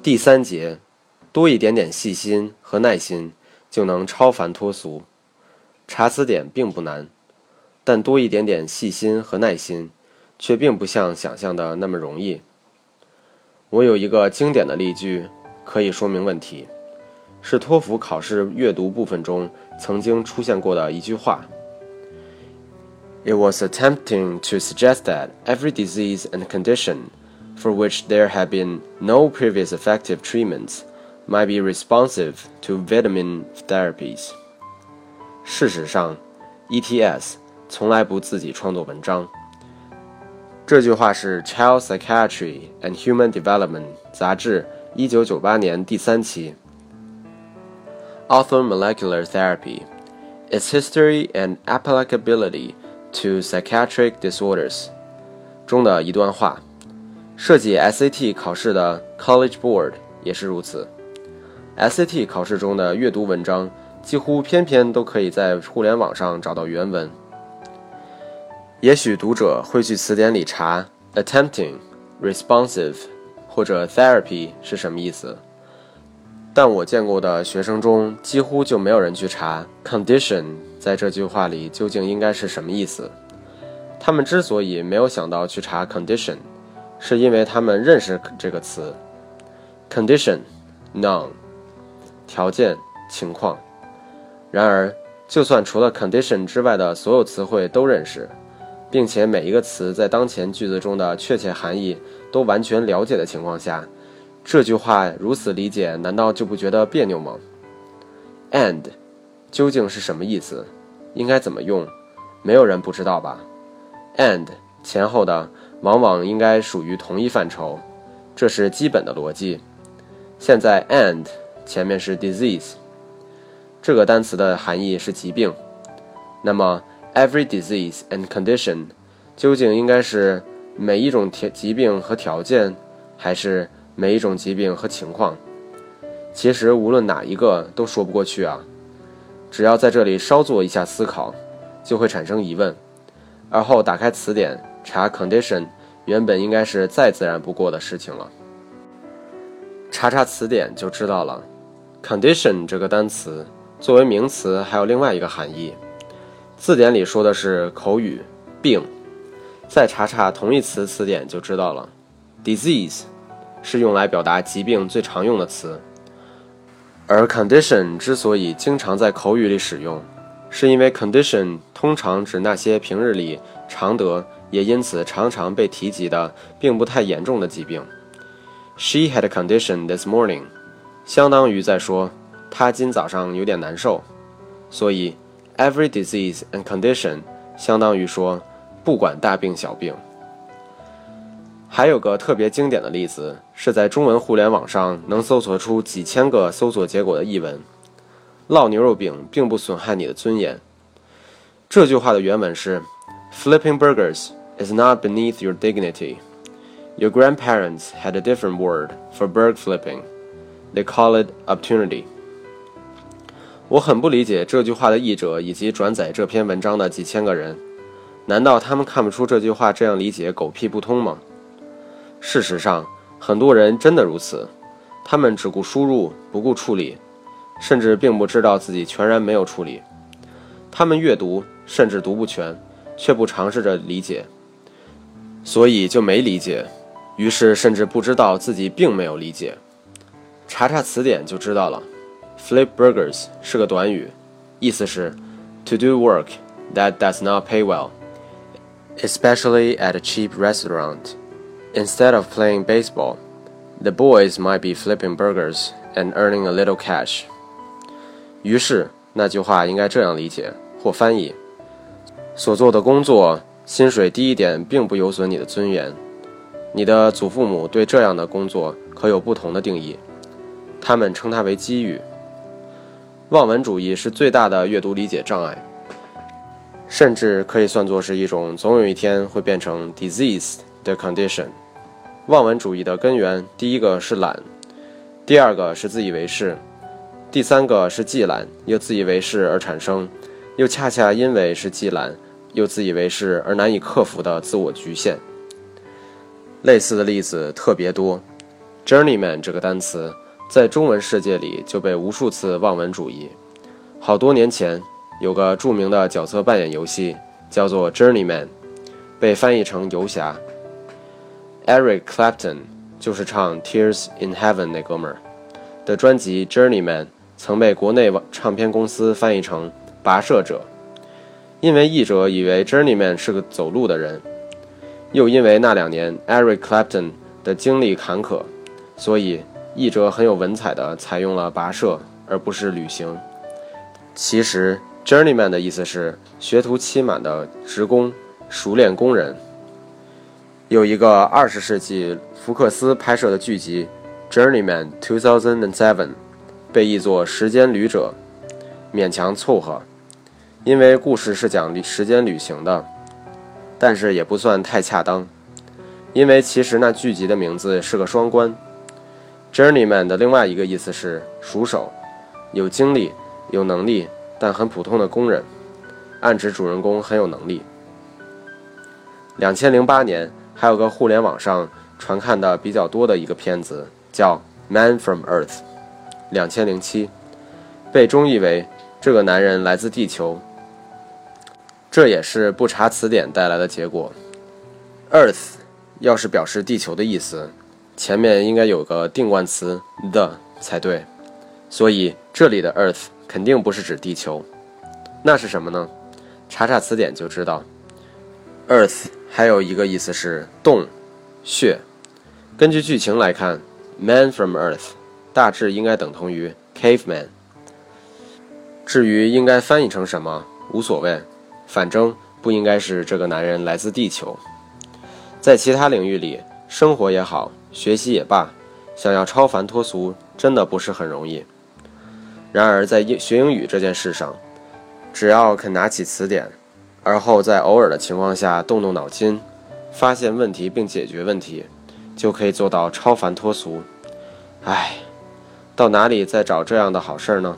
第三节，多一点点细心和耐心，就能超凡脱俗。查词典并不难，但多一点点细心和耐心，却并不像想象的那么容易。我有一个经典的例句，可以说明问题，是托福考试阅读部分中曾经出现过的一句话。It was attempting to suggest that every disease and condition for which there had been no previous effective treatments might be responsive to vitamin therapies. 事实上，ETS 从来不自己创作文章。这句话是《Child Psychiatry and Human Development》杂志1998年第三期。Orthomolecular therapy, its history and applicability to psychiatric disorders 中的一段话。 设计 SAT 考试的 College Board 也是如此。SAT 考试中的阅读文章几乎篇篇都可以在互联网上找到原文。也许读者会去词典里查 attempting、responsive 或者 therapy 是什么意思，但我见过的学生中几乎就没有人去查 condition 在这句话里究竟应该是什么意思。他们之所以没有想到去查 condition。是因为他们认识这个词，condition，noun，条件、情况。然而，就算除了 condition 之外的所有词汇都认识，并且每一个词在当前句子中的确切含义都完全了解的情况下，这句话如此理解，难道就不觉得别扭吗？and 究竟是什么意思？应该怎么用？没有人不知道吧？and 前后的。往往应该属于同一范畴，这是基本的逻辑。现在，and 前面是 disease，这个单词的含义是疾病。那么，every disease and condition 究竟应该是每一种疾病和条件，还是每一种疾病和情况？其实无论哪一个都说不过去啊。只要在这里稍做一下思考，就会产生疑问，而后打开词典。查 condition 原本应该是再自然不过的事情了。查查词典就知道了。condition 这个单词作为名词还有另外一个含义，字典里说的是口语病。再查查同义词词典就知道了。disease 是用来表达疾病最常用的词，而 condition 之所以经常在口语里使用，是因为 condition 通常指那些平日里常得。也因此常常被提及的并不太严重的疾病。She had a condition this morning，相当于在说她今早上有点难受。所以，every disease and condition 相当于说不管大病小病。还有个特别经典的例子，是在中文互联网上能搜索出几千个搜索结果的译文：“烙牛肉饼并不损害你的尊严。”这句话的原文是：“Flipping burgers。” Is not beneath your dignity. Your grandparents had a different word for bird flipping. They call it opportunity. 我很不理解这句话的译者以及转载这篇文章的几千个人，难道他们看不出这句话这样理解狗屁不通吗？事实上，很多人真的如此，他们只顾输入，不顾处理，甚至并不知道自己全然没有处理。他们阅读，甚至读不全，却不尝试着理解。所以就没理解，于是甚至不知道自己并没有理解。查查词典就知道了。Flip burgers 是个短语，意思是 to do work that does not pay well, especially at a cheap restaurant. Instead of playing baseball, the boys might be flipping burgers and earning a little cash. 于是那句话应该这样理解或翻译：所做的工作。薪水低一点并不有损你的尊严。你的祖父母对这样的工作可有不同的定义，他们称它为机遇。望文主义是最大的阅读理解障碍，甚至可以算作是一种总有一天会变成 disease 的 condition。望文主义的根源，第一个是懒，第二个是自以为是，第三个是既懒又自以为是而产生，又恰恰因为是既懒。又自以为是而难以克服的自我局限。类似的例子特别多。，journeyman 这个单词在中文世界里就被无数次望文主义。好多年前，有个著名的角色扮演游戏叫做 Journeyman，被翻译成游侠。Eric Clapton 就是唱 Tears in Heaven 那哥们儿的专辑 Journeyman，曾被国内唱片公司翻译成跋涉者，因为译者以为 Journeyman 是个走路的人，又因为那两年 Eric Clapton 的经历坎坷。所以，译者很有文采的采用了跋涉而不是旅行。其实，journeyman 的意思是学徒期满的职工、熟练工人。有一个二十世纪福克斯拍摄的剧集《Journeyman 2007》，被译作《时间旅者》，勉强凑合，因为故事是讲时间旅行的，但是也不算太恰当，因为其实那剧集的名字是个双关。Journeyman 的另外一个意思是熟手，有经历、有能力但很普通的工人，暗指主人公很有能力。两千零八年还有个互联网上传看的比较多的一个片子叫《Man from Earth》，两千零七被中译为“这个男人来自地球”，这也是不查词典带来的结果。Earth 要是表示地球的意思。前面应该有个定冠词 the 才对，所以这里的 Earth 肯定不是指地球，那是什么呢？查查词典就知道。Earth 还有一个意思是洞、穴。根据剧情来看，Man from Earth 大致应该等同于 Caveman。至于应该翻译成什么，无所谓，反正不应该是这个男人来自地球。在其他领域里，生活也好。学习也罢，想要超凡脱俗，真的不是很容易。然而，在英学英语这件事上，只要肯拿起词典，而后在偶尔的情况下动动脑筋，发现问题并解决问题，就可以做到超凡脱俗。唉，到哪里再找这样的好事儿呢？